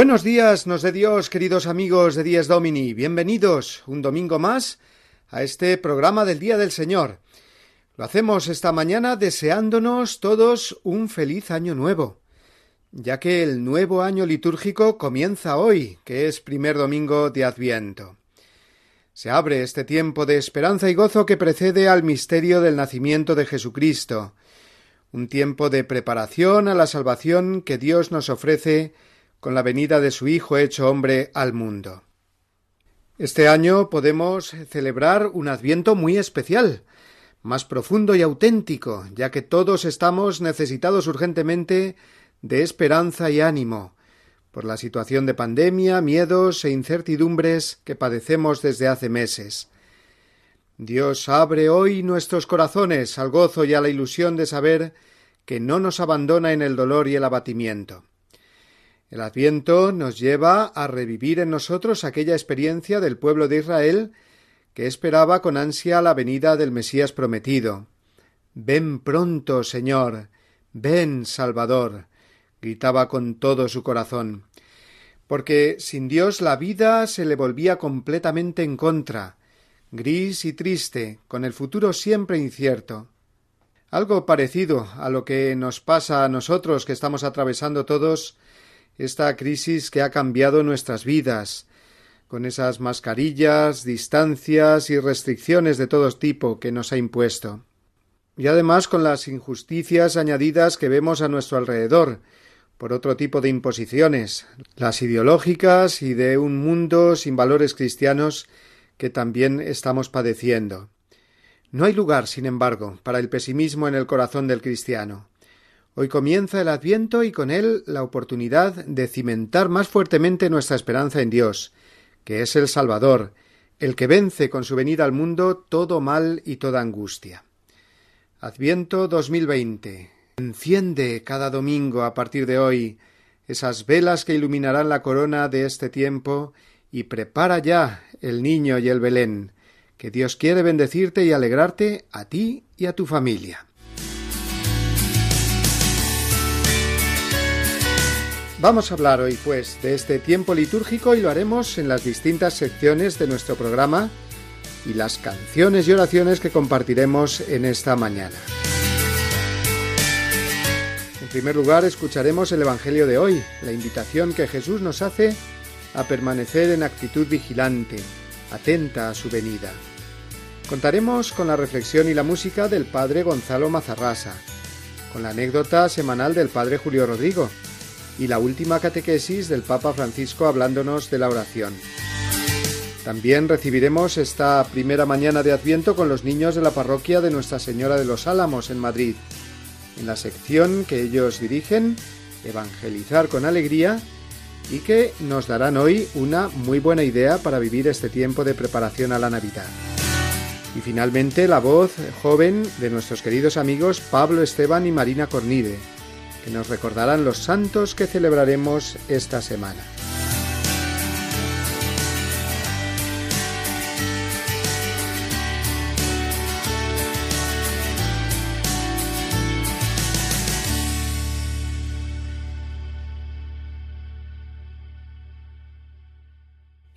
Buenos días, nos de Dios, queridos amigos de Días Domini. Bienvenidos un domingo más a este programa del Día del Señor. Lo hacemos esta mañana deseándonos todos un feliz año nuevo, ya que el nuevo año litúrgico comienza hoy, que es primer domingo de Adviento. Se abre este tiempo de esperanza y gozo que precede al misterio del nacimiento de Jesucristo, un tiempo de preparación a la salvación que Dios nos ofrece con la venida de su Hijo hecho hombre al mundo. Este año podemos celebrar un adviento muy especial, más profundo y auténtico, ya que todos estamos necesitados urgentemente de esperanza y ánimo, por la situación de pandemia, miedos e incertidumbres que padecemos desde hace meses. Dios abre hoy nuestros corazones al gozo y a la ilusión de saber que no nos abandona en el dolor y el abatimiento. El Adviento nos lleva a revivir en nosotros aquella experiencia del pueblo de Israel que esperaba con ansia la venida del Mesías prometido. Ven pronto, Señor. Ven, Salvador. gritaba con todo su corazón. Porque sin Dios la vida se le volvía completamente en contra, gris y triste, con el futuro siempre incierto. Algo parecido a lo que nos pasa a nosotros que estamos atravesando todos esta crisis que ha cambiado nuestras vidas, con esas mascarillas, distancias y restricciones de todo tipo que nos ha impuesto. Y además con las injusticias añadidas que vemos a nuestro alrededor, por otro tipo de imposiciones, las ideológicas y de un mundo sin valores cristianos que también estamos padeciendo. No hay lugar, sin embargo, para el pesimismo en el corazón del cristiano. Hoy comienza el Adviento y con él la oportunidad de cimentar más fuertemente nuestra esperanza en Dios, que es el Salvador, el que vence con su venida al mundo todo mal y toda angustia. Adviento 2020. Enciende cada domingo a partir de hoy esas velas que iluminarán la corona de este tiempo y prepara ya el niño y el Belén, que Dios quiere bendecirte y alegrarte a ti y a tu familia. Vamos a hablar hoy, pues, de este tiempo litúrgico y lo haremos en las distintas secciones de nuestro programa y las canciones y oraciones que compartiremos en esta mañana. En primer lugar, escucharemos el Evangelio de hoy, la invitación que Jesús nos hace a permanecer en actitud vigilante, atenta a su venida. Contaremos con la reflexión y la música del Padre Gonzalo Mazarrasa, con la anécdota semanal del Padre Julio Rodrigo, y la última catequesis del Papa Francisco hablándonos de la oración. También recibiremos esta primera mañana de Adviento con los niños de la parroquia de Nuestra Señora de los Álamos en Madrid, en la sección que ellos dirigen, Evangelizar con Alegría, y que nos darán hoy una muy buena idea para vivir este tiempo de preparación a la Navidad. Y finalmente la voz joven de nuestros queridos amigos Pablo Esteban y Marina Cornide, que nos recordarán los santos que celebraremos esta semana.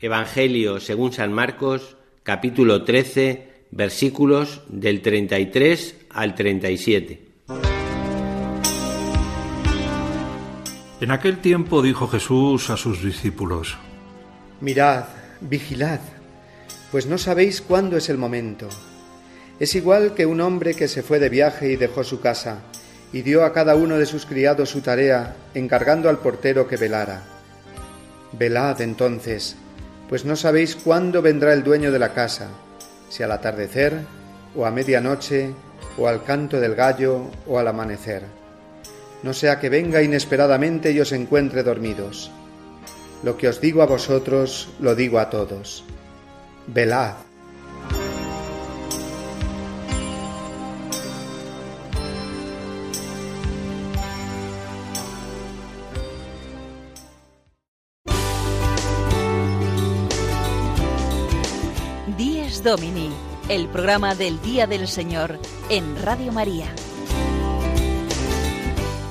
Evangelio según San Marcos, capítulo 13, versículos del 33 al 37. En aquel tiempo dijo Jesús a sus discípulos, Mirad, vigilad, pues no sabéis cuándo es el momento. Es igual que un hombre que se fue de viaje y dejó su casa, y dio a cada uno de sus criados su tarea, encargando al portero que velara. Velad entonces, pues no sabéis cuándo vendrá el dueño de la casa, si al atardecer, o a medianoche, o al canto del gallo, o al amanecer. No sea que venga inesperadamente y os encuentre dormidos. Lo que os digo a vosotros, lo digo a todos. Velad. Dies Domini, el programa del Día del Señor en Radio María.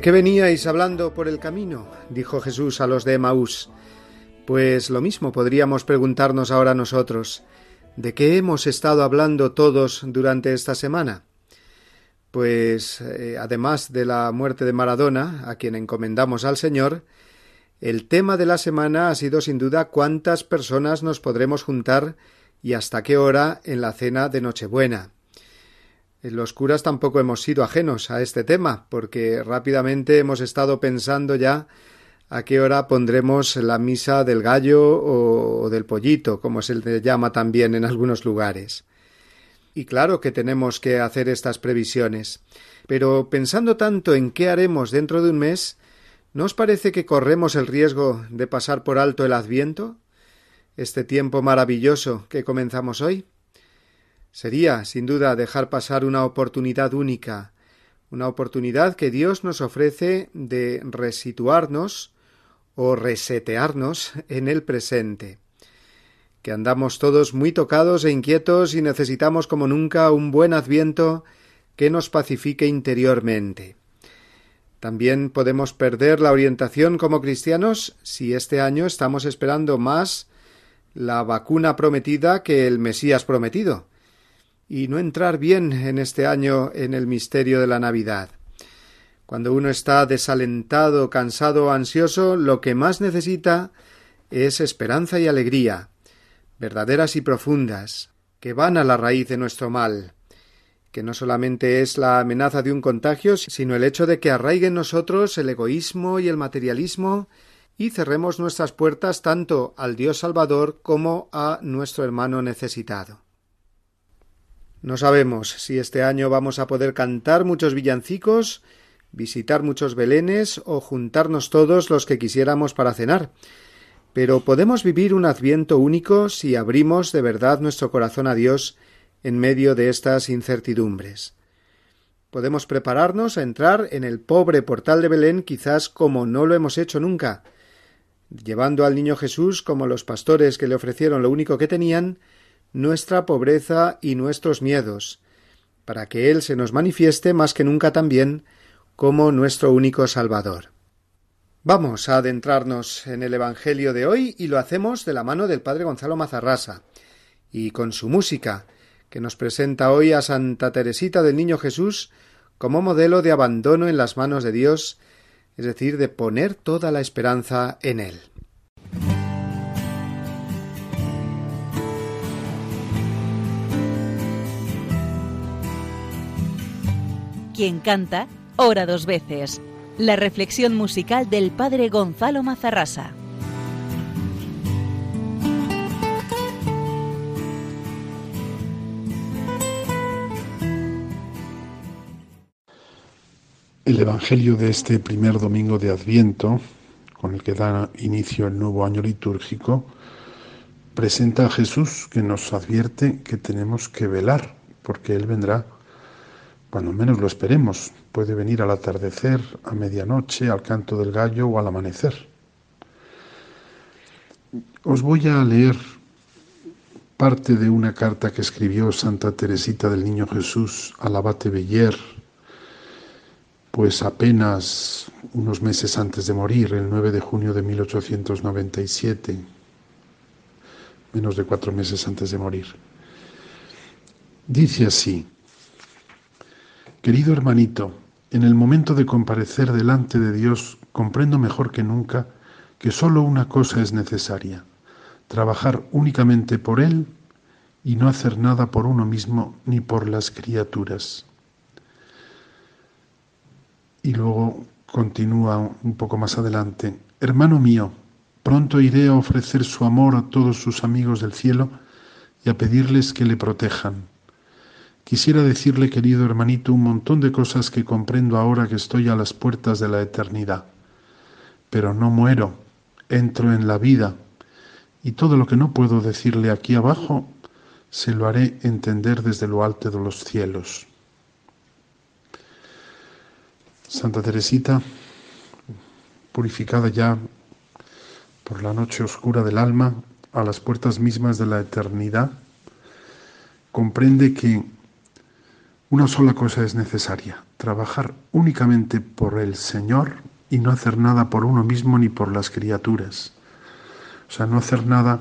¿De qué veníais hablando por el camino? dijo Jesús a los de Emaús. Pues lo mismo podríamos preguntarnos ahora nosotros. ¿De qué hemos estado hablando todos durante esta semana? Pues eh, además de la muerte de Maradona, a quien encomendamos al Señor, el tema de la semana ha sido sin duda cuántas personas nos podremos juntar y hasta qué hora en la cena de Nochebuena. Los curas tampoco hemos sido ajenos a este tema, porque rápidamente hemos estado pensando ya a qué hora pondremos la misa del gallo o del pollito, como se le llama también en algunos lugares. Y claro que tenemos que hacer estas previsiones, pero pensando tanto en qué haremos dentro de un mes, ¿no os parece que corremos el riesgo de pasar por alto el Adviento? Este tiempo maravilloso que comenzamos hoy. Sería, sin duda, dejar pasar una oportunidad única, una oportunidad que Dios nos ofrece de resituarnos o resetearnos en el presente, que andamos todos muy tocados e inquietos y necesitamos como nunca un buen adviento que nos pacifique interiormente. También podemos perder la orientación como cristianos si este año estamos esperando más la vacuna prometida que el Mesías prometido, y no entrar bien en este año en el misterio de la Navidad. Cuando uno está desalentado, cansado o ansioso, lo que más necesita es esperanza y alegría, verdaderas y profundas, que van a la raíz de nuestro mal, que no solamente es la amenaza de un contagio, sino el hecho de que arraigue en nosotros el egoísmo y el materialismo y cerremos nuestras puertas tanto al Dios Salvador como a nuestro hermano necesitado. No sabemos si este año vamos a poder cantar muchos villancicos, visitar muchos belenes o juntarnos todos los que quisiéramos para cenar, pero podemos vivir un adviento único si abrimos de verdad nuestro corazón a Dios en medio de estas incertidumbres. Podemos prepararnos a entrar en el pobre portal de Belén quizás como no lo hemos hecho nunca, llevando al niño Jesús como los pastores que le ofrecieron lo único que tenían, nuestra pobreza y nuestros miedos, para que Él se nos manifieste más que nunca también como nuestro único Salvador. Vamos a adentrarnos en el Evangelio de hoy y lo hacemos de la mano del Padre Gonzalo Mazarrasa y con su música, que nos presenta hoy a Santa Teresita del Niño Jesús como modelo de abandono en las manos de Dios, es decir, de poner toda la esperanza en Él. Quien canta, ora dos veces. La reflexión musical del Padre Gonzalo Mazarrasa. El Evangelio de este primer domingo de Adviento con el que da inicio el nuevo año litúrgico, presenta a Jesús que nos advierte que tenemos que velar, porque Él vendrá cuando menos lo esperemos. Puede venir al atardecer, a medianoche, al canto del gallo o al amanecer. Os voy a leer parte de una carta que escribió Santa Teresita del Niño Jesús al abate Beller, pues apenas unos meses antes de morir, el 9 de junio de 1897, menos de cuatro meses antes de morir. Dice así, querido hermanito, en el momento de comparecer delante de Dios comprendo mejor que nunca que solo una cosa es necesaria, trabajar únicamente por Él y no hacer nada por uno mismo ni por las criaturas. Y luego continúa un poco más adelante, hermano mío, pronto iré a ofrecer su amor a todos sus amigos del cielo y a pedirles que le protejan. Quisiera decirle, querido hermanito, un montón de cosas que comprendo ahora que estoy a las puertas de la eternidad. Pero no muero, entro en la vida, y todo lo que no puedo decirle aquí abajo, se lo haré entender desde lo alto de los cielos. Santa Teresita, purificada ya por la noche oscura del alma, a las puertas mismas de la eternidad, comprende que una sola cosa es necesaria, trabajar únicamente por el Señor y no hacer nada por uno mismo ni por las criaturas. O sea, no hacer nada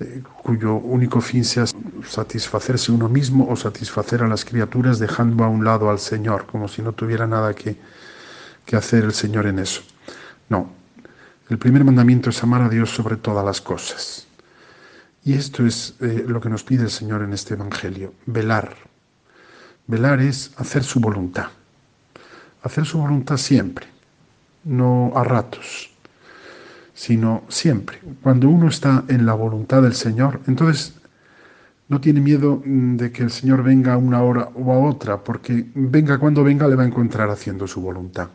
eh, cuyo único fin sea satisfacerse uno mismo o satisfacer a las criaturas dejando a un lado al Señor, como si no tuviera nada que, que hacer el Señor en eso. No, el primer mandamiento es amar a Dios sobre todas las cosas. Y esto es eh, lo que nos pide el Señor en este Evangelio, velar. Velar es hacer su voluntad. Hacer su voluntad siempre, no a ratos sino siempre. Cuando uno está en la voluntad del Señor, entonces no tiene miedo mm, de que el Señor venga a una hora o a otra, porque venga cuando venga le va a encontrar haciendo su voluntad.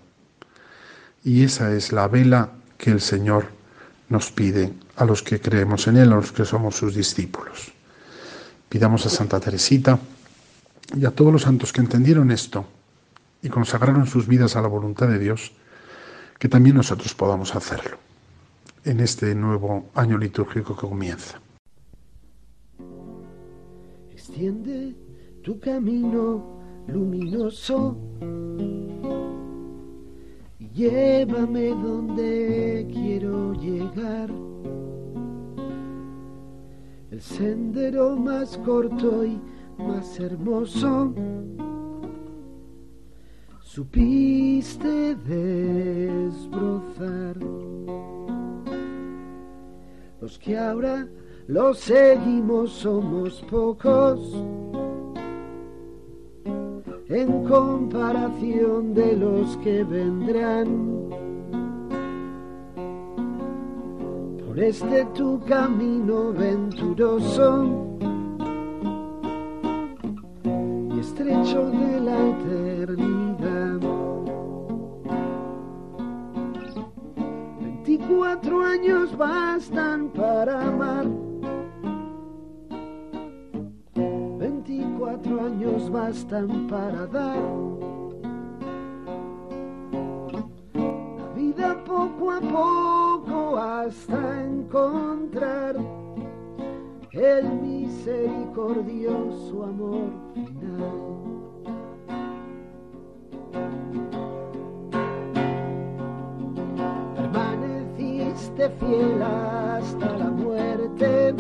Y esa es la vela que el Señor nos pide a los que creemos en Él, a los que somos sus discípulos. Pidamos a Santa Teresita y a todos los santos que entendieron esto y consagraron sus vidas a la voluntad de Dios, que también nosotros podamos hacerlo en este nuevo año litúrgico que comienza. Extiende tu camino luminoso y llévame donde quiero llegar. El sendero más corto y más hermoso supiste desbrozar. Los que ahora los seguimos somos pocos en comparación de los que vendrán. Por este tu camino venturoso estrecho de la eternidad. Veinticuatro años bastan para amar. Veinticuatro años bastan para dar. La vida poco a poco hasta encontrar el misericordioso amor final. Fiel hasta la muerte,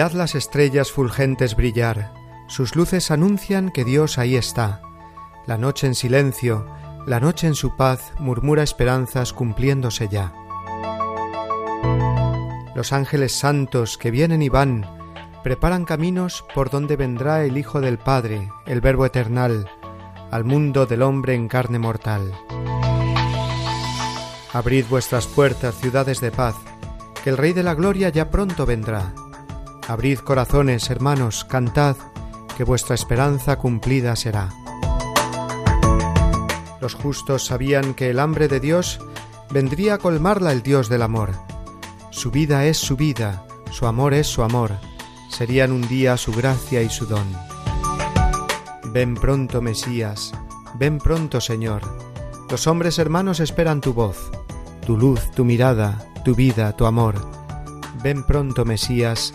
Mirad las estrellas fulgentes brillar, sus luces anuncian que Dios ahí está. La noche en silencio, la noche en su paz murmura esperanzas cumpliéndose ya. Los ángeles santos que vienen y van, preparan caminos por donde vendrá el Hijo del Padre, el Verbo eternal, al mundo del hombre en carne mortal. Abrid vuestras puertas, ciudades de paz, que el Rey de la Gloria ya pronto vendrá. Abrid corazones, hermanos, cantad, que vuestra esperanza cumplida será. Los justos sabían que el hambre de Dios vendría a colmarla el Dios del amor. Su vida es su vida, su amor es su amor, serían un día su gracia y su don. Ven pronto, Mesías, ven pronto, Señor. Los hombres hermanos esperan tu voz, tu luz, tu mirada, tu vida, tu amor. Ven pronto, Mesías,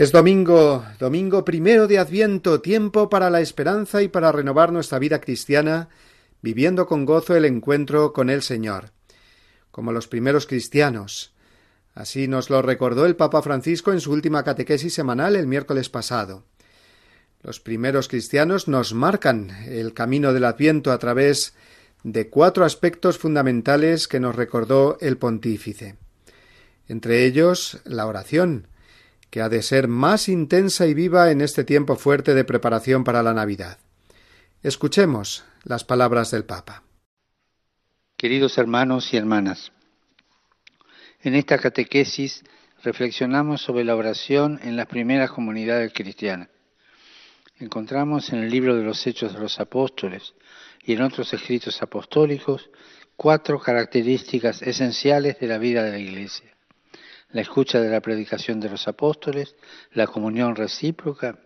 Es domingo, domingo primero de Adviento, tiempo para la esperanza y para renovar nuestra vida cristiana, viviendo con gozo el encuentro con el Señor, como los primeros cristianos. Así nos lo recordó el Papa Francisco en su última catequesis semanal el miércoles pasado. Los primeros cristianos nos marcan el camino del Adviento a través de cuatro aspectos fundamentales que nos recordó el pontífice. Entre ellos, la oración, que ha de ser más intensa y viva en este tiempo fuerte de preparación para la Navidad. Escuchemos las palabras del Papa. Queridos hermanos y hermanas, en esta catequesis reflexionamos sobre la oración en las primeras comunidades cristianas. Encontramos en el libro de los Hechos de los Apóstoles y en otros escritos apostólicos cuatro características esenciales de la vida de la Iglesia la escucha de la predicación de los apóstoles, la comunión recíproca,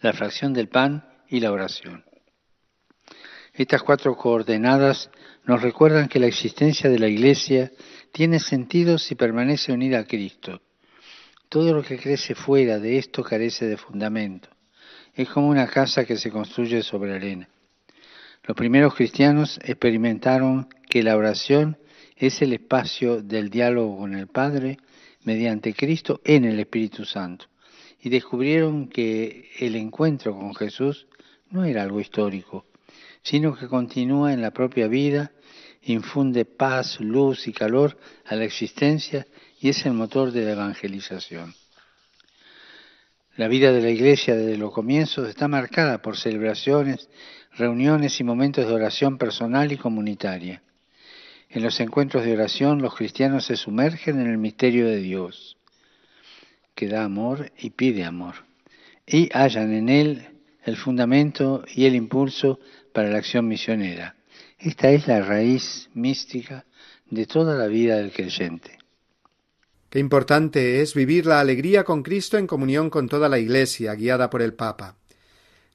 la fracción del pan y la oración. Estas cuatro coordenadas nos recuerdan que la existencia de la Iglesia tiene sentido si permanece unida a Cristo. Todo lo que crece fuera de esto carece de fundamento. Es como una casa que se construye sobre arena. Los primeros cristianos experimentaron que la oración es el espacio del diálogo con el Padre mediante Cristo en el Espíritu Santo. Y descubrieron que el encuentro con Jesús no era algo histórico, sino que continúa en la propia vida, infunde paz, luz y calor a la existencia y es el motor de la evangelización. La vida de la Iglesia desde los comienzos está marcada por celebraciones reuniones y momentos de oración personal y comunitaria. En los encuentros de oración los cristianos se sumergen en el misterio de Dios, que da amor y pide amor, y hallan en él el fundamento y el impulso para la acción misionera. Esta es la raíz mística de toda la vida del creyente. Qué importante es vivir la alegría con Cristo en comunión con toda la Iglesia, guiada por el Papa.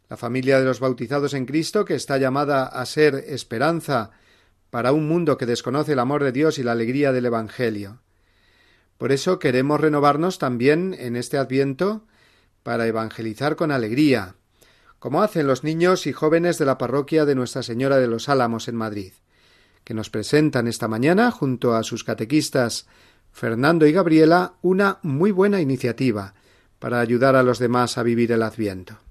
La familia de los bautizados en Cristo, que está llamada a ser esperanza para un mundo que desconoce el amor de Dios y la alegría del Evangelio. Por eso queremos renovarnos también en este adviento para evangelizar con alegría, como hacen los niños y jóvenes de la parroquia de Nuestra Señora de los Álamos en Madrid, que nos presentan esta mañana, junto a sus catequistas Fernando y Gabriela, una muy buena iniciativa para ayudar a los demás a vivir el Adviento.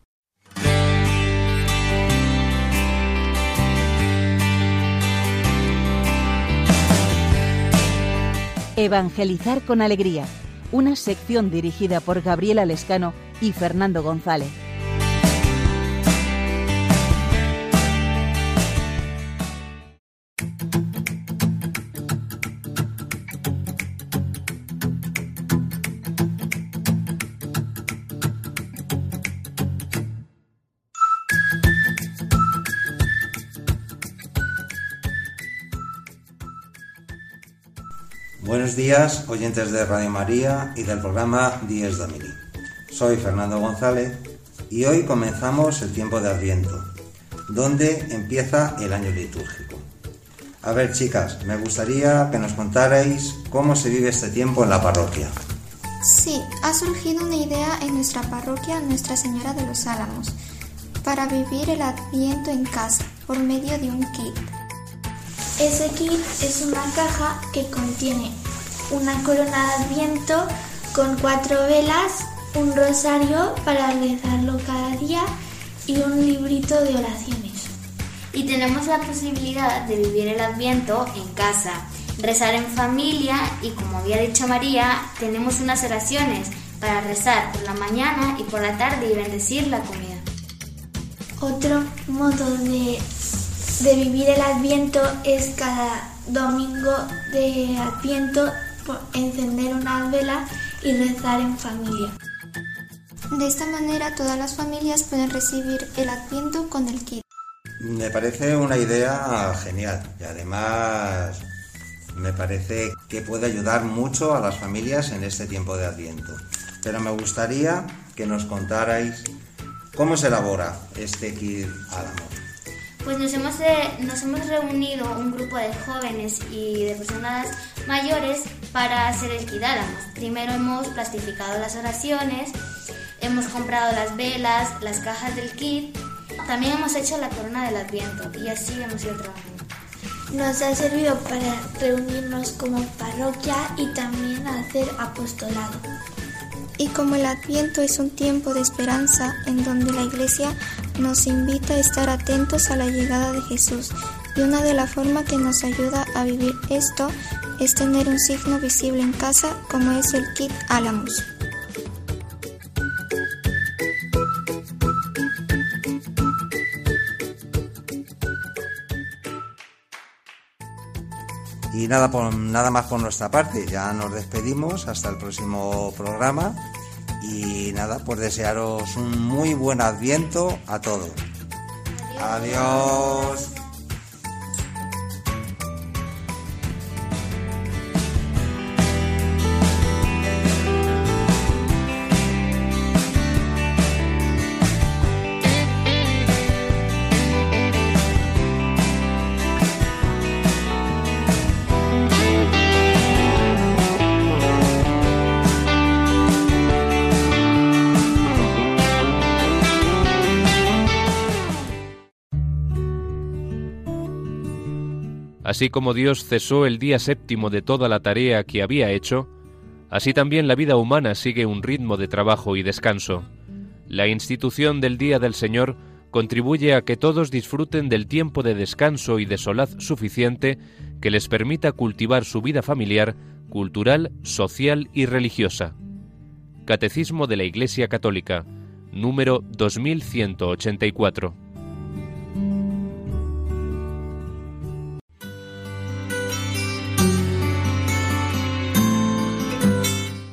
Evangelizar con Alegría, una sección dirigida por Gabriela Lescano y Fernando González. Buenos días, oyentes de Radio María y del programa Dies Domini. Soy Fernando González y hoy comenzamos el tiempo de Adviento, donde empieza el año litúrgico. A ver, chicas, me gustaría que nos contarais cómo se vive este tiempo en la parroquia. Sí, ha surgido una idea en nuestra parroquia Nuestra Señora de los Álamos para vivir el Adviento en casa por medio de un kit. Ese kit es una caja que contiene una corona de adviento con cuatro velas, un rosario para rezarlo cada día y un librito de oraciones. Y tenemos la posibilidad de vivir el adviento en casa, rezar en familia y como había dicho María, tenemos unas oraciones para rezar por la mañana y por la tarde y bendecir la comida. Otro modo de de vivir el Adviento es cada domingo de Adviento encender una vela y rezar en familia. De esta manera todas las familias pueden recibir el Adviento con el kit. Me parece una idea genial y además me parece que puede ayudar mucho a las familias en este tiempo de Adviento. Pero me gustaría que nos contarais cómo se elabora este kit Álamo. Pues nos hemos, nos hemos reunido un grupo de jóvenes y de personas mayores para hacer el Kidálamos. Primero hemos plastificado las oraciones, hemos comprado las velas, las cajas del kit, también hemos hecho la corona del Adviento y así hemos ido trabajando. Nos ha servido para reunirnos como parroquia y también hacer apostolado. Y como el Adviento es un tiempo de esperanza en donde la Iglesia nos invita a estar atentos a la llegada de Jesús, y una de las formas que nos ayuda a vivir esto es tener un signo visible en casa como es el kit Álamos. Y nada, por, nada más por nuestra parte, ya nos despedimos hasta el próximo programa y nada, pues desearos un muy buen adviento a todos. Adiós. Así como Dios cesó el día séptimo de toda la tarea que había hecho, así también la vida humana sigue un ritmo de trabajo y descanso. La institución del Día del Señor contribuye a que todos disfruten del tiempo de descanso y de solaz suficiente que les permita cultivar su vida familiar, cultural, social y religiosa. Catecismo de la Iglesia Católica, número 2184.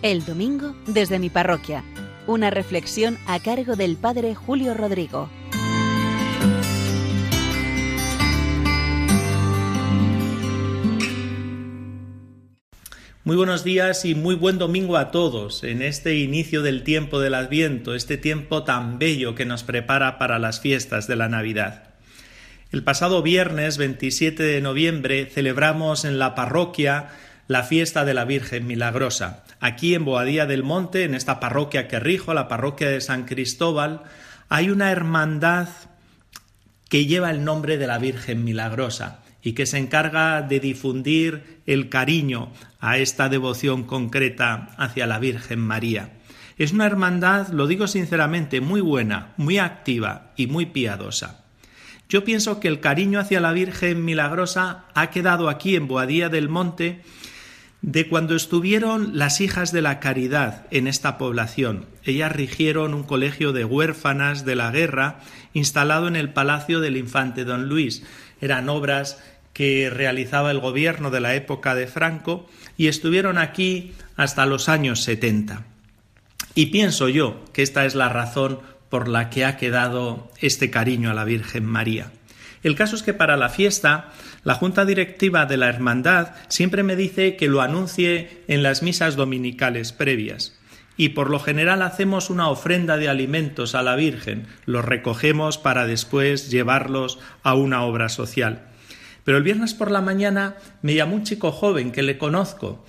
El domingo desde mi parroquia. Una reflexión a cargo del Padre Julio Rodrigo. Muy buenos días y muy buen domingo a todos en este inicio del tiempo del Adviento, este tiempo tan bello que nos prepara para las fiestas de la Navidad. El pasado viernes 27 de noviembre celebramos en la parroquia la fiesta de la Virgen Milagrosa. Aquí en Boadía del Monte, en esta parroquia que rijo, la parroquia de San Cristóbal, hay una hermandad que lleva el nombre de la Virgen Milagrosa y que se encarga de difundir el cariño a esta devoción concreta hacia la Virgen María. Es una hermandad, lo digo sinceramente, muy buena, muy activa y muy piadosa. Yo pienso que el cariño hacia la Virgen Milagrosa ha quedado aquí en Boadía del Monte de cuando estuvieron las hijas de la caridad en esta población. Ellas rigieron un colegio de huérfanas de la guerra instalado en el palacio del infante don Luis. Eran obras que realizaba el gobierno de la época de Franco y estuvieron aquí hasta los años 70. Y pienso yo que esta es la razón por la que ha quedado este cariño a la Virgen María. El caso es que para la fiesta, la Junta Directiva de la Hermandad siempre me dice que lo anuncie en las misas dominicales previas. Y por lo general hacemos una ofrenda de alimentos a la Virgen, los recogemos para después llevarlos a una obra social. Pero el viernes por la mañana me llamó un chico joven que le conozco.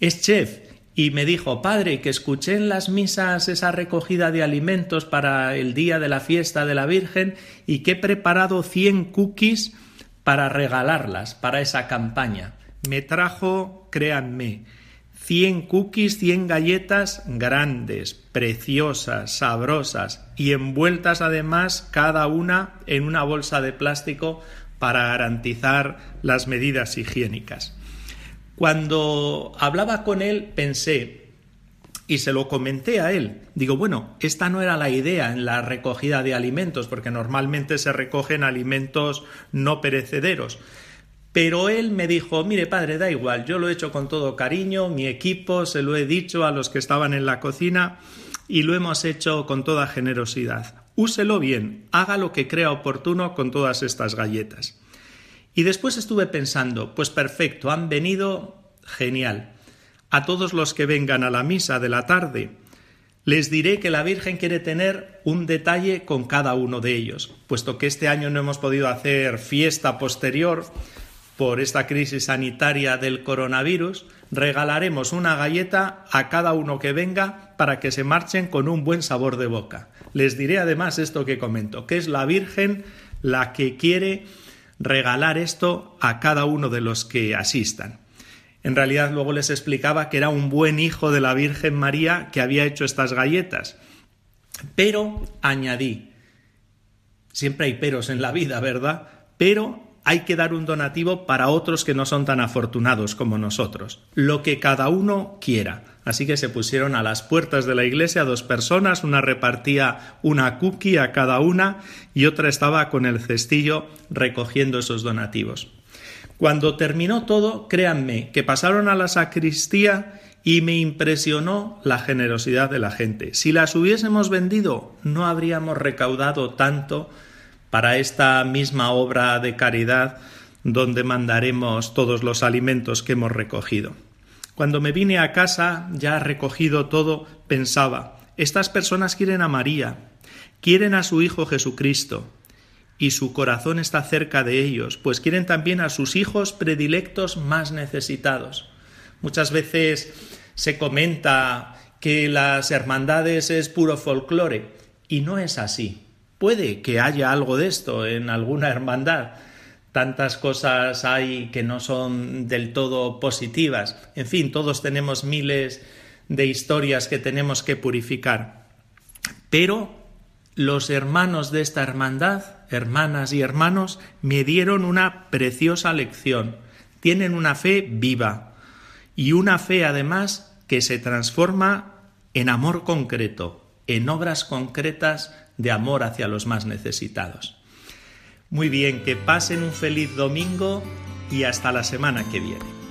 Es chef y me dijo, padre, que escuché en las misas esa recogida de alimentos para el día de la fiesta de la Virgen y que he preparado 100 cookies para regalarlas para esa campaña. Me trajo, créanme, 100 cookies, 100 galletas grandes, preciosas, sabrosas y envueltas además cada una en una bolsa de plástico para garantizar las medidas higiénicas. Cuando hablaba con él pensé, y se lo comenté a él, digo, bueno, esta no era la idea en la recogida de alimentos, porque normalmente se recogen alimentos no perecederos. Pero él me dijo, mire padre, da igual, yo lo he hecho con todo cariño, mi equipo, se lo he dicho a los que estaban en la cocina y lo hemos hecho con toda generosidad. Úselo bien, haga lo que crea oportuno con todas estas galletas. Y después estuve pensando, pues perfecto, han venido genial. A todos los que vengan a la misa de la tarde, les diré que la Virgen quiere tener un detalle con cada uno de ellos, puesto que este año no hemos podido hacer fiesta posterior por esta crisis sanitaria del coronavirus, regalaremos una galleta a cada uno que venga para que se marchen con un buen sabor de boca. Les diré además esto que comento, que es la Virgen la que quiere regalar esto a cada uno de los que asistan. En realidad luego les explicaba que era un buen hijo de la Virgen María que había hecho estas galletas. Pero añadí, siempre hay peros en la vida, ¿verdad? Pero hay que dar un donativo para otros que no son tan afortunados como nosotros, lo que cada uno quiera. Así que se pusieron a las puertas de la iglesia dos personas, una repartía una cookie a cada una y otra estaba con el cestillo recogiendo esos donativos. Cuando terminó todo, créanme que pasaron a la sacristía y me impresionó la generosidad de la gente. Si las hubiésemos vendido, no habríamos recaudado tanto para esta misma obra de caridad donde mandaremos todos los alimentos que hemos recogido. Cuando me vine a casa, ya recogido todo, pensaba, estas personas quieren a María, quieren a su Hijo Jesucristo, y su corazón está cerca de ellos, pues quieren también a sus hijos predilectos más necesitados. Muchas veces se comenta que las hermandades es puro folclore, y no es así. Puede que haya algo de esto en alguna hermandad, tantas cosas hay que no son del todo positivas. En fin, todos tenemos miles de historias que tenemos que purificar. Pero los hermanos de esta hermandad, hermanas y hermanos, me dieron una preciosa lección. Tienen una fe viva y una fe además que se transforma en amor concreto, en obras concretas de amor hacia los más necesitados. Muy bien, que pasen un feliz domingo y hasta la semana que viene.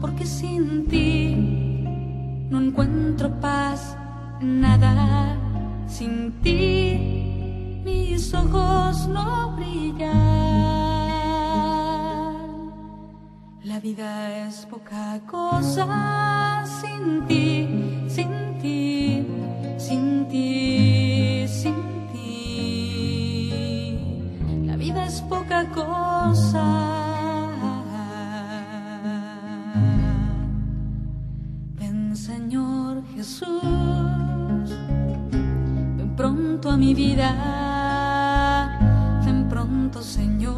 Porque sin ti no encuentro paz nada. Sin ti mis ojos no brillan. La vida es poca cosa sin ti, sin ti, sin ti, sin ti. La vida es poca cosa. Jesús, ven pronto a mi vida, ven pronto Señor,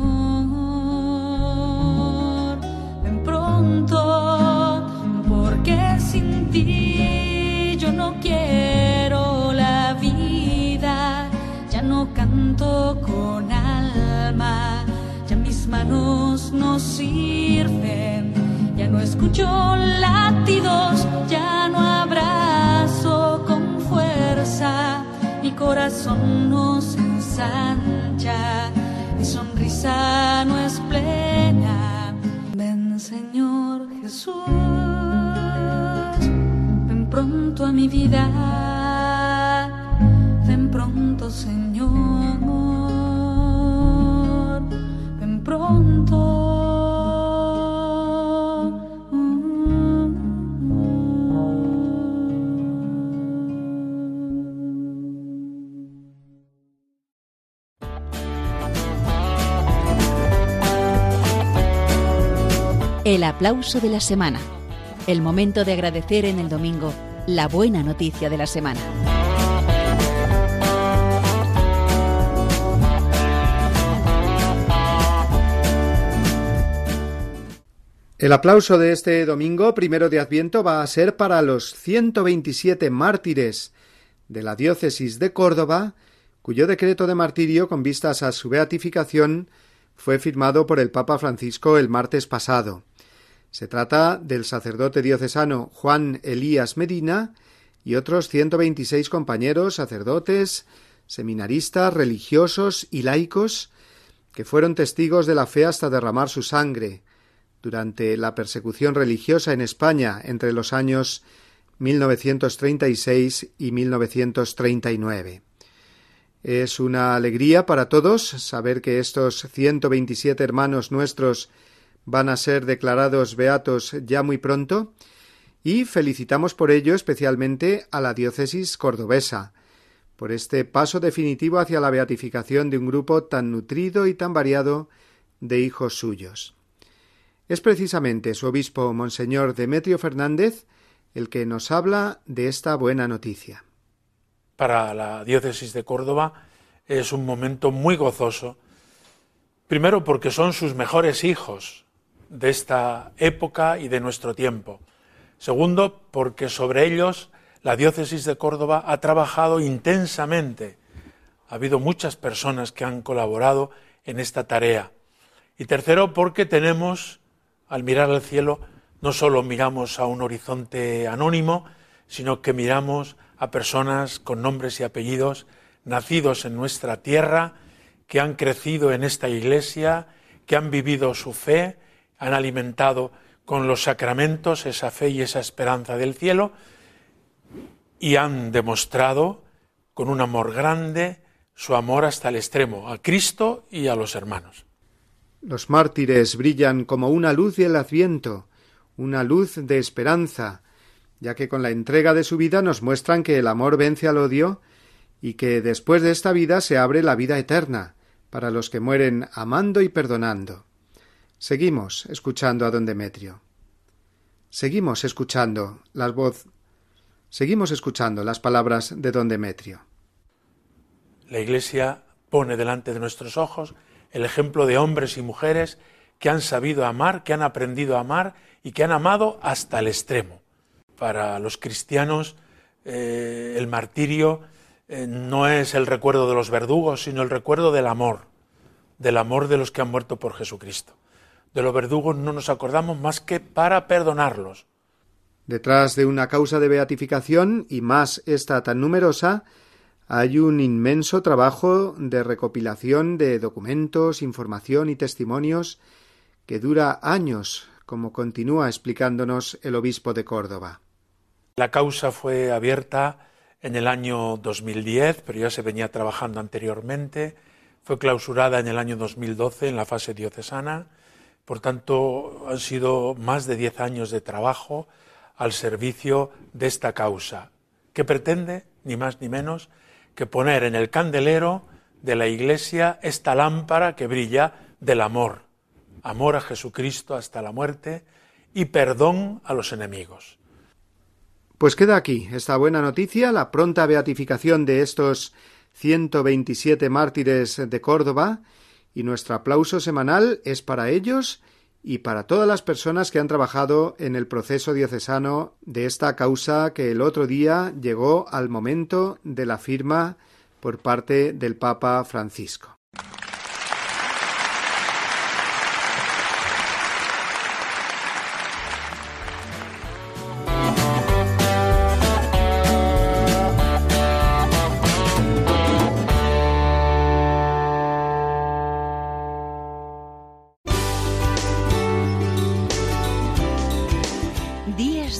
ven pronto, porque sin ti yo no quiero la vida, ya no canto con alma, ya mis manos no sirven, no escucho latidos, ya no abrazo con fuerza, mi corazón no se ensancha, mi sonrisa no es plena. Ven Señor Jesús, ven pronto a mi vida, ven pronto Señor, ven pronto. El aplauso de la semana. El momento de agradecer en el domingo la buena noticia de la semana. El aplauso de este domingo primero de Adviento va a ser para los 127 mártires de la diócesis de Córdoba, cuyo decreto de martirio con vistas a su beatificación fue firmado por el Papa Francisco el martes pasado. Se trata del sacerdote diocesano Juan Elías Medina y otros 126 compañeros sacerdotes, seminaristas, religiosos y laicos que fueron testigos de la fe hasta derramar su sangre durante la persecución religiosa en España entre los años 1936 y 1939. Es una alegría para todos saber que estos 127 hermanos nuestros van a ser declarados beatos ya muy pronto y felicitamos por ello especialmente a la diócesis cordobesa, por este paso definitivo hacia la beatificación de un grupo tan nutrido y tan variado de hijos suyos. Es precisamente su obispo, Monseñor Demetrio Fernández, el que nos habla de esta buena noticia. Para la diócesis de Córdoba es un momento muy gozoso, primero porque son sus mejores hijos de esta época y de nuestro tiempo. Segundo, porque sobre ellos la diócesis de Córdoba ha trabajado intensamente. Ha habido muchas personas que han colaborado en esta tarea. Y tercero, porque tenemos al mirar al cielo no solo miramos a un horizonte anónimo, sino que miramos a personas con nombres y apellidos nacidos en nuestra tierra, que han crecido en esta iglesia, que han vivido su fe, han alimentado con los sacramentos esa fe y esa esperanza del cielo y han demostrado con un amor grande su amor hasta el extremo a Cristo y a los hermanos. Los mártires brillan como una luz del adviento, una luz de esperanza, ya que con la entrega de su vida nos muestran que el amor vence al odio y que después de esta vida se abre la vida eterna para los que mueren amando y perdonando. Seguimos escuchando a don Demetrio. Seguimos escuchando las voz Seguimos escuchando las palabras de don Demetrio. La Iglesia pone delante de nuestros ojos el ejemplo de hombres y mujeres que han sabido amar, que han aprendido a amar y que han amado hasta el extremo. Para los cristianos eh, el martirio eh, no es el recuerdo de los verdugos, sino el recuerdo del amor, del amor de los que han muerto por Jesucristo. De los verdugos no nos acordamos más que para perdonarlos. Detrás de una causa de beatificación, y más esta tan numerosa, hay un inmenso trabajo de recopilación de documentos, información y testimonios que dura años, como continúa explicándonos el obispo de Córdoba. La causa fue abierta en el año 2010, pero ya se venía trabajando anteriormente. Fue clausurada en el año 2012 en la fase diocesana. Por tanto, han sido más de diez años de trabajo al servicio de esta causa, que pretende, ni más ni menos, que poner en el candelero de la Iglesia esta lámpara que brilla del amor, amor a Jesucristo hasta la muerte y perdón a los enemigos. Pues queda aquí esta buena noticia, la pronta beatificación de estos 127 mártires de Córdoba, y nuestro aplauso semanal es para ellos y para todas las personas que han trabajado en el proceso diocesano de esta causa que el otro día llegó al momento de la firma por parte del Papa Francisco.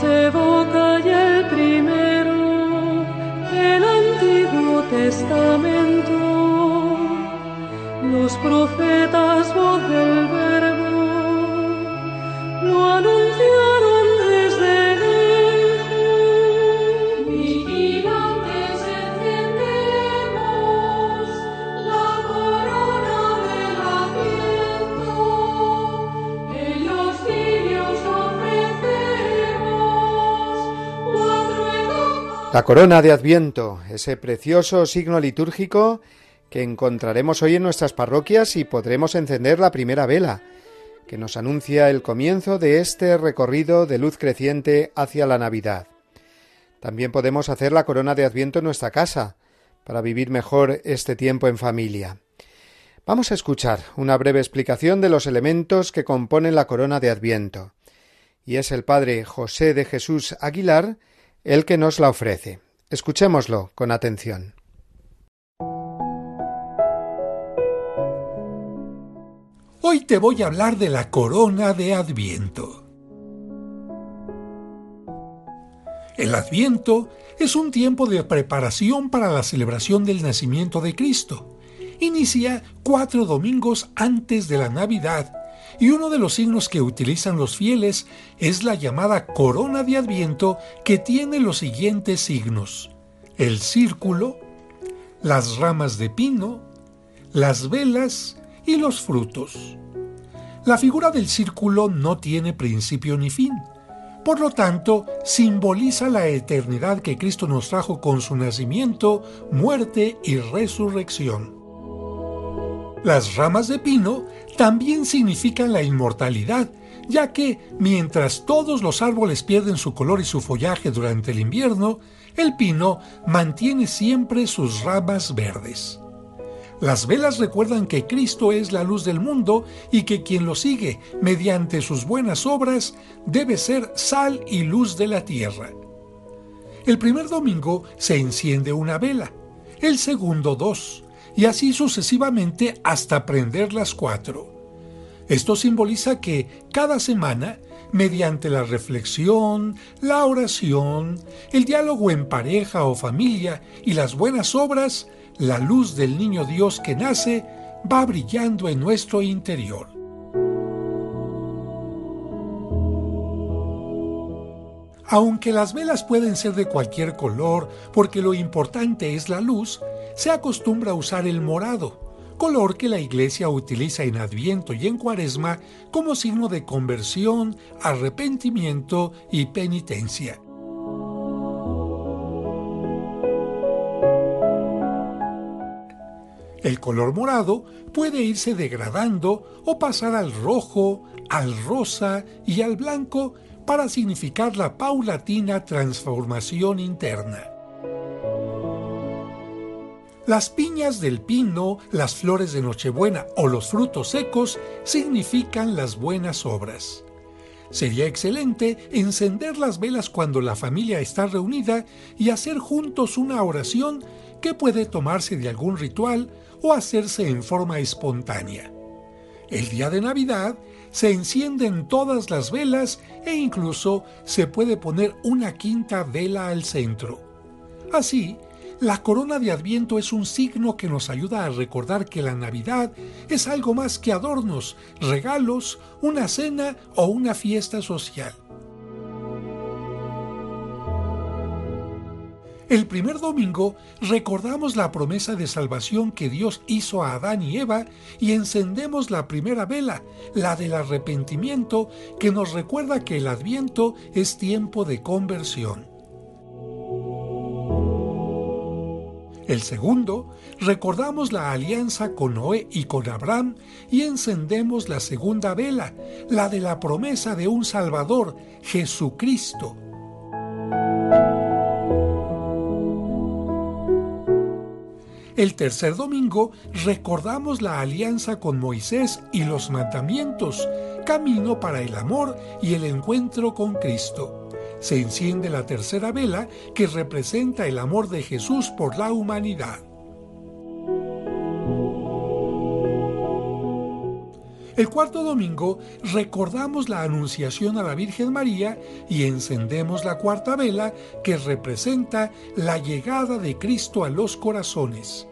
Nos evoca ya el primero, el Antiguo Testamento. Los profetas, La corona de Adviento, ese precioso signo litúrgico que encontraremos hoy en nuestras parroquias y podremos encender la primera vela, que nos anuncia el comienzo de este recorrido de luz creciente hacia la Navidad. También podemos hacer la corona de Adviento en nuestra casa, para vivir mejor este tiempo en familia. Vamos a escuchar una breve explicación de los elementos que componen la corona de Adviento, y es el padre José de Jesús Aguilar el que nos la ofrece. Escuchémoslo con atención. Hoy te voy a hablar de la corona de Adviento. El Adviento es un tiempo de preparación para la celebración del nacimiento de Cristo. Inicia cuatro domingos antes de la Navidad y uno de los signos que utilizan los fieles es la llamada corona de Adviento que tiene los siguientes signos. El círculo, las ramas de pino, las velas y los frutos. La figura del círculo no tiene principio ni fin. Por lo tanto, simboliza la eternidad que Cristo nos trajo con su nacimiento, muerte y resurrección. Las ramas de pino también significan la inmortalidad, ya que mientras todos los árboles pierden su color y su follaje durante el invierno, el pino mantiene siempre sus ramas verdes. Las velas recuerdan que Cristo es la luz del mundo y que quien lo sigue mediante sus buenas obras debe ser sal y luz de la tierra. El primer domingo se enciende una vela, el segundo dos, y así sucesivamente hasta prender las cuatro. Esto simboliza que cada semana, mediante la reflexión, la oración, el diálogo en pareja o familia y las buenas obras, la luz del niño Dios que nace va brillando en nuestro interior. Aunque las velas pueden ser de cualquier color, porque lo importante es la luz, se acostumbra a usar el morado, color que la Iglesia utiliza en Adviento y en Cuaresma como signo de conversión, arrepentimiento y penitencia. El color morado puede irse degradando o pasar al rojo, al rosa y al blanco para significar la paulatina transformación interna. Las piñas del pino, las flores de Nochebuena o los frutos secos significan las buenas obras. Sería excelente encender las velas cuando la familia está reunida y hacer juntos una oración que puede tomarse de algún ritual o hacerse en forma espontánea. El día de Navidad se encienden todas las velas e incluso se puede poner una quinta vela al centro. Así, la corona de Adviento es un signo que nos ayuda a recordar que la Navidad es algo más que adornos, regalos, una cena o una fiesta social. El primer domingo recordamos la promesa de salvación que Dios hizo a Adán y Eva y encendemos la primera vela, la del arrepentimiento, que nos recuerda que el adviento es tiempo de conversión. El segundo, recordamos la alianza con Noé y con Abraham y encendemos la segunda vela, la de la promesa de un Salvador, Jesucristo. El tercer domingo recordamos la alianza con Moisés y los mandamientos, camino para el amor y el encuentro con Cristo. Se enciende la tercera vela que representa el amor de Jesús por la humanidad. El cuarto domingo recordamos la anunciación a la Virgen María y encendemos la cuarta vela que representa la llegada de Cristo a los corazones.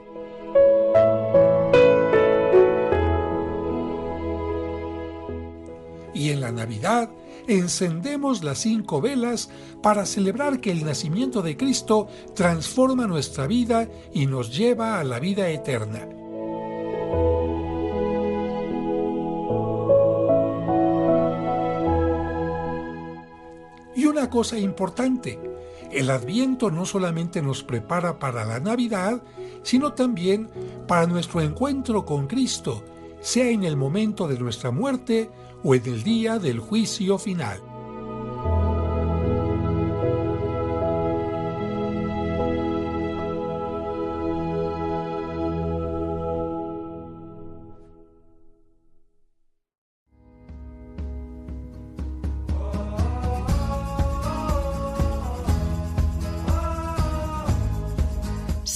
Y en la Navidad encendemos las cinco velas para celebrar que el nacimiento de Cristo transforma nuestra vida y nos lleva a la vida eterna. Y una cosa importante, el adviento no solamente nos prepara para la Navidad, sino también para nuestro encuentro con Cristo, sea en el momento de nuestra muerte o en el día del juicio final.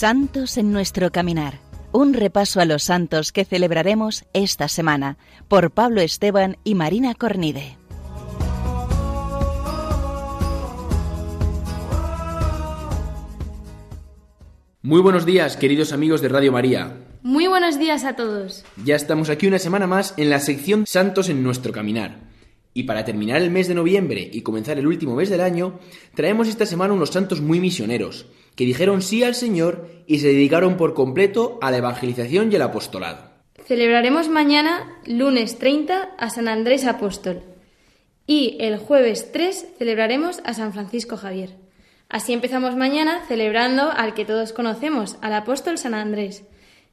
Santos en nuestro caminar. Un repaso a los santos que celebraremos esta semana por Pablo Esteban y Marina Cornide. Muy buenos días, queridos amigos de Radio María. Muy buenos días a todos. Ya estamos aquí una semana más en la sección Santos en nuestro caminar. Y para terminar el mes de noviembre y comenzar el último mes del año, traemos esta semana unos santos muy misioneros, que dijeron sí al Señor y se dedicaron por completo a la evangelización y el apostolado. Celebraremos mañana, lunes 30, a San Andrés Apóstol. Y el jueves 3 celebraremos a San Francisco Javier. Así empezamos mañana celebrando al que todos conocemos, al apóstol San Andrés,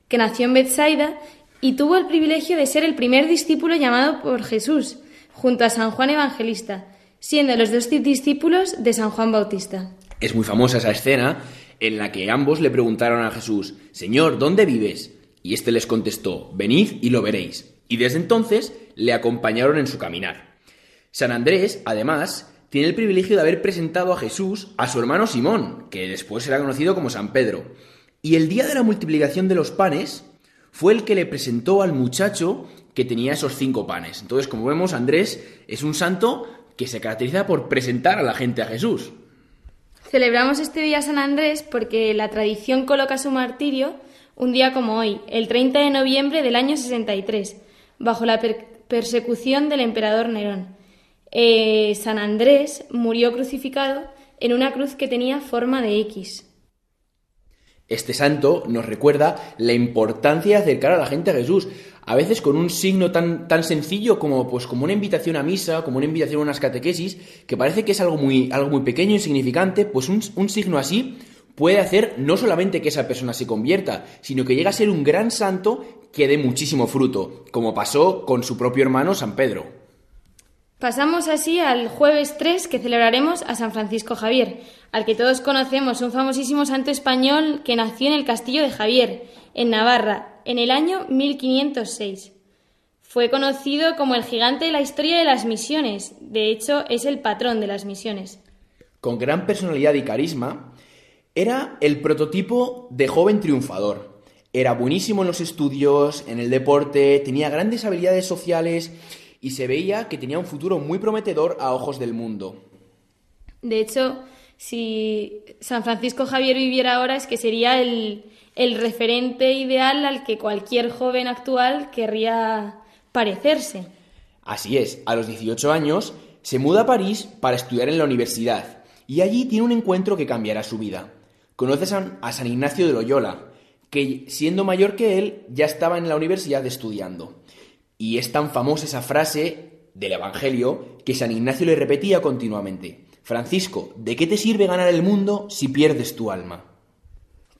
que nació en Bethsaida y tuvo el privilegio de ser el primer discípulo llamado por Jesús, junto a San Juan Evangelista, siendo los dos discípulos de San Juan Bautista. Es muy famosa esa escena en la que ambos le preguntaron a Jesús, Señor, ¿dónde vives? Y éste les contestó, Venid y lo veréis. Y desde entonces le acompañaron en su caminar. San Andrés, además, tiene el privilegio de haber presentado a Jesús a su hermano Simón, que después será conocido como San Pedro. Y el día de la multiplicación de los panes fue el que le presentó al muchacho que tenía esos cinco panes. Entonces, como vemos, Andrés es un santo que se caracteriza por presentar a la gente a Jesús. Celebramos este día San Andrés porque la tradición coloca su martirio un día como hoy, el 30 de noviembre del año 63, bajo la per persecución del emperador Nerón. eh, San Andrés murió crucificado en una cruz que tenía forma de X. Este santo nos recuerda la importancia de acercar a la gente a Jesús, a veces con un signo tan, tan sencillo como, pues, como una invitación a misa, como una invitación a unas catequesis, que parece que es algo muy, algo muy pequeño, insignificante, pues un, un signo así puede hacer no solamente que esa persona se convierta, sino que llegue a ser un gran santo que dé muchísimo fruto, como pasó con su propio hermano San Pedro. Pasamos así al jueves 3 que celebraremos a San Francisco Javier, al que todos conocemos, un famosísimo santo español que nació en el castillo de Javier, en Navarra, en el año 1506. Fue conocido como el gigante de la historia de las misiones, de hecho es el patrón de las misiones. Con gran personalidad y carisma, era el prototipo de joven triunfador. Era buenísimo en los estudios, en el deporte, tenía grandes habilidades sociales y se veía que tenía un futuro muy prometedor a ojos del mundo. De hecho, si San Francisco Javier viviera ahora es que sería el, el referente ideal al que cualquier joven actual querría parecerse. Así es, a los 18 años se muda a París para estudiar en la universidad y allí tiene un encuentro que cambiará su vida. Conoce a San, Ignacio de Loyola, que siendo mayor que él ya estaba en la universidad estudiando. Y es tan famosa esa frase del Evangelio que San Ignacio le repetía continuamente. Francisco, ¿de qué te sirve ganar el mundo si pierdes tu alma?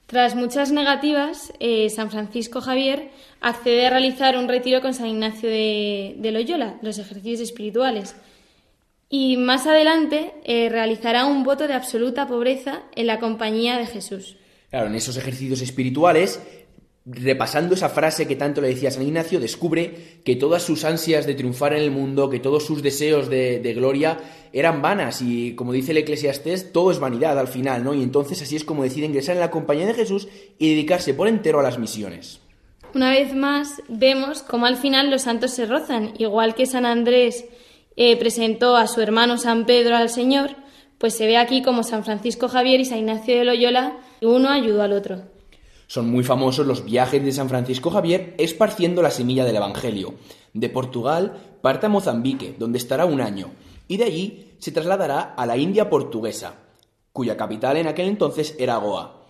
Tras muchas negativas, eh, San Francisco Javier accede a realizar un retiro con San Ignacio de, Loyola, los ejercicios espirituales. Y más adelante eh, realizará un voto de absoluta pobreza en la compañía de Jesús. Claro, en esos ejercicios espirituales, repasando esa frase que tanto le decía San Ignacio, descubre que todas sus ansias de triunfar en el mundo, que todos sus deseos de, de gloria eran vanas y, como dice el Eclesiastés, todo es vanidad al final, ¿no? Y entonces así es como decide ingresar en la compañía de Jesús y dedicarse por entero a las misiones. Una vez más, vemos cómo al final los santos se rozan, igual que San Andrés eh, presentó a su hermano San Pedro al Señor, pues se ve aquí como San Francisco Javier y San Ignacio de Loyola, uno ayudó al otro. Son muy famosos los viajes de San Francisco Javier esparciendo la semilla del Evangelio. De Portugal parte a Mozambique, donde estará un año, y de allí se trasladará a la India portuguesa, cuya capital en aquel entonces era Goa.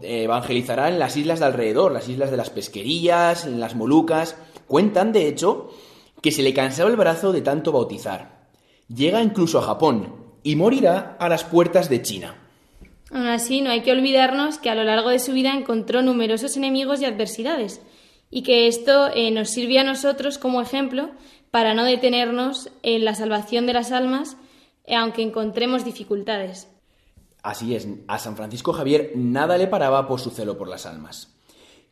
Evangelizará en las islas de alrededor, las islas de las pesquerías, en las Molucas. Cuentan, de hecho, que se le cansaba el brazo de tanto bautizar. Llega incluso a Japón y morirá a las puertas de China. Aún así, no hay que olvidarnos que a lo largo de su vida encontró numerosos enemigos y adversidades, y que esto eh, nos sirve a nosotros como ejemplo para no detenernos en la salvación de las almas, eh, aunque encontremos dificultades. Así es, a San Francisco Javier nada le paraba por su celo por las almas.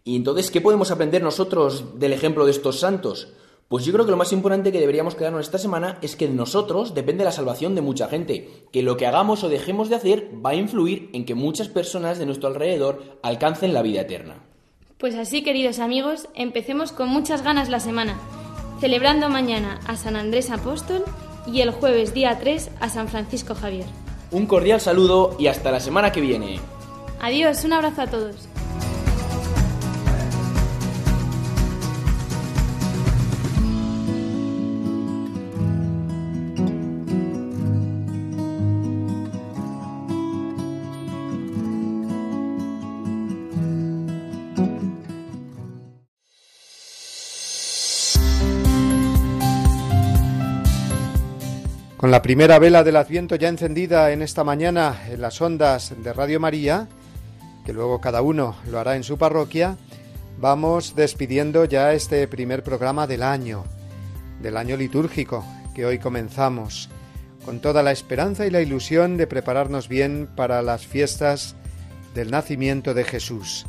Y entonces, ¿qué podemos aprender nosotros del ejemplo de estos santos? Pues yo creo que lo más importante que deberíamos quedarnos esta semana es que de nosotros depende la salvación de mucha gente, que lo que hagamos o dejemos de hacer va a influir en que muchas personas de nuestro alrededor alcancen la vida eterna. Pues así, queridos amigos, empecemos con muchas ganas la semana, celebrando mañana a San Andrés Apóstol y el jueves día 3 a San Francisco Javier. Un cordial saludo y hasta la semana que viene. Adiós, un abrazo a todos. Con la primera vela del Adviento ya encendida en esta mañana en las ondas de Radio María, que luego cada uno lo hará en su parroquia, vamos despidiendo ya este primer programa del año, del año litúrgico que hoy comenzamos, con toda la esperanza y la ilusión de prepararnos bien para las fiestas del nacimiento de Jesús.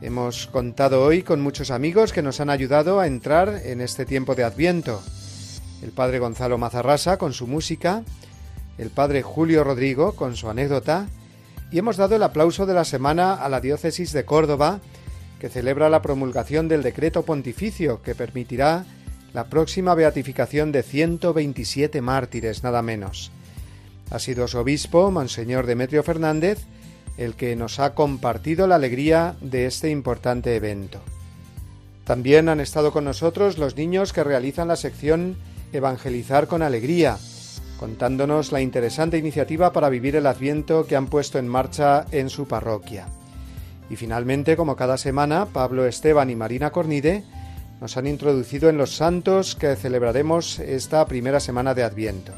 Hemos contado hoy con muchos amigos que nos han ayudado a entrar en este tiempo de Adviento el padre Gonzalo Mazarrasa con su música, el padre Julio Rodrigo con su anécdota, y hemos dado el aplauso de la semana a la diócesis de Córdoba, que celebra la promulgación del decreto pontificio que permitirá la próxima beatificación de 127 mártires, nada menos. Ha sido su obispo, Monseñor Demetrio Fernández, el que nos ha compartido la alegría de este importante evento. También han estado con nosotros los niños que realizan la sección Evangelizar con Alegría, contándonos la interesante iniciativa para vivir el Adviento que han puesto en marcha en su parroquia. Y finalmente, como cada semana, Pablo Esteban y Marina Cornide nos han introducido en los santos que celebraremos esta primera semana de Adviento.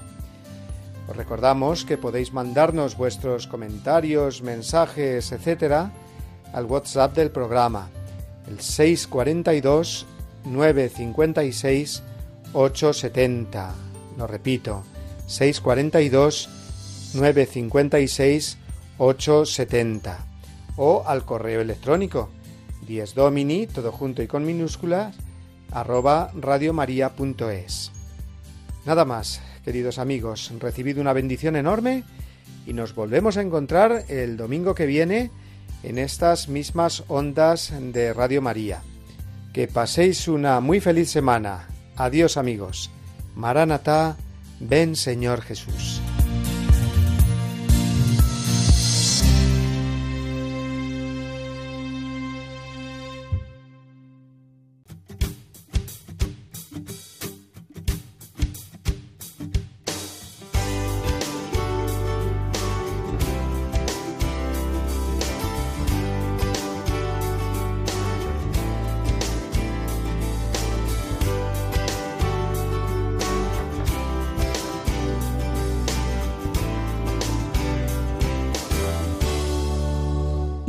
Os recordamos que podéis mandarnos vuestros comentarios, mensajes, etcétera, al WhatsApp del programa, el 642 956 870. Lo repito, 642 956 870 o al correo electrónico 10 domini todo junto y con minúsculas arroba radiomaria.es. Nada más, queridos amigos, recibid una bendición enorme y nos volvemos a encontrar el domingo que viene en estas mismas ondas de Radio María. Que paséis una muy feliz semana. Adiós amigos. Maranatá, ven Señor Jesús.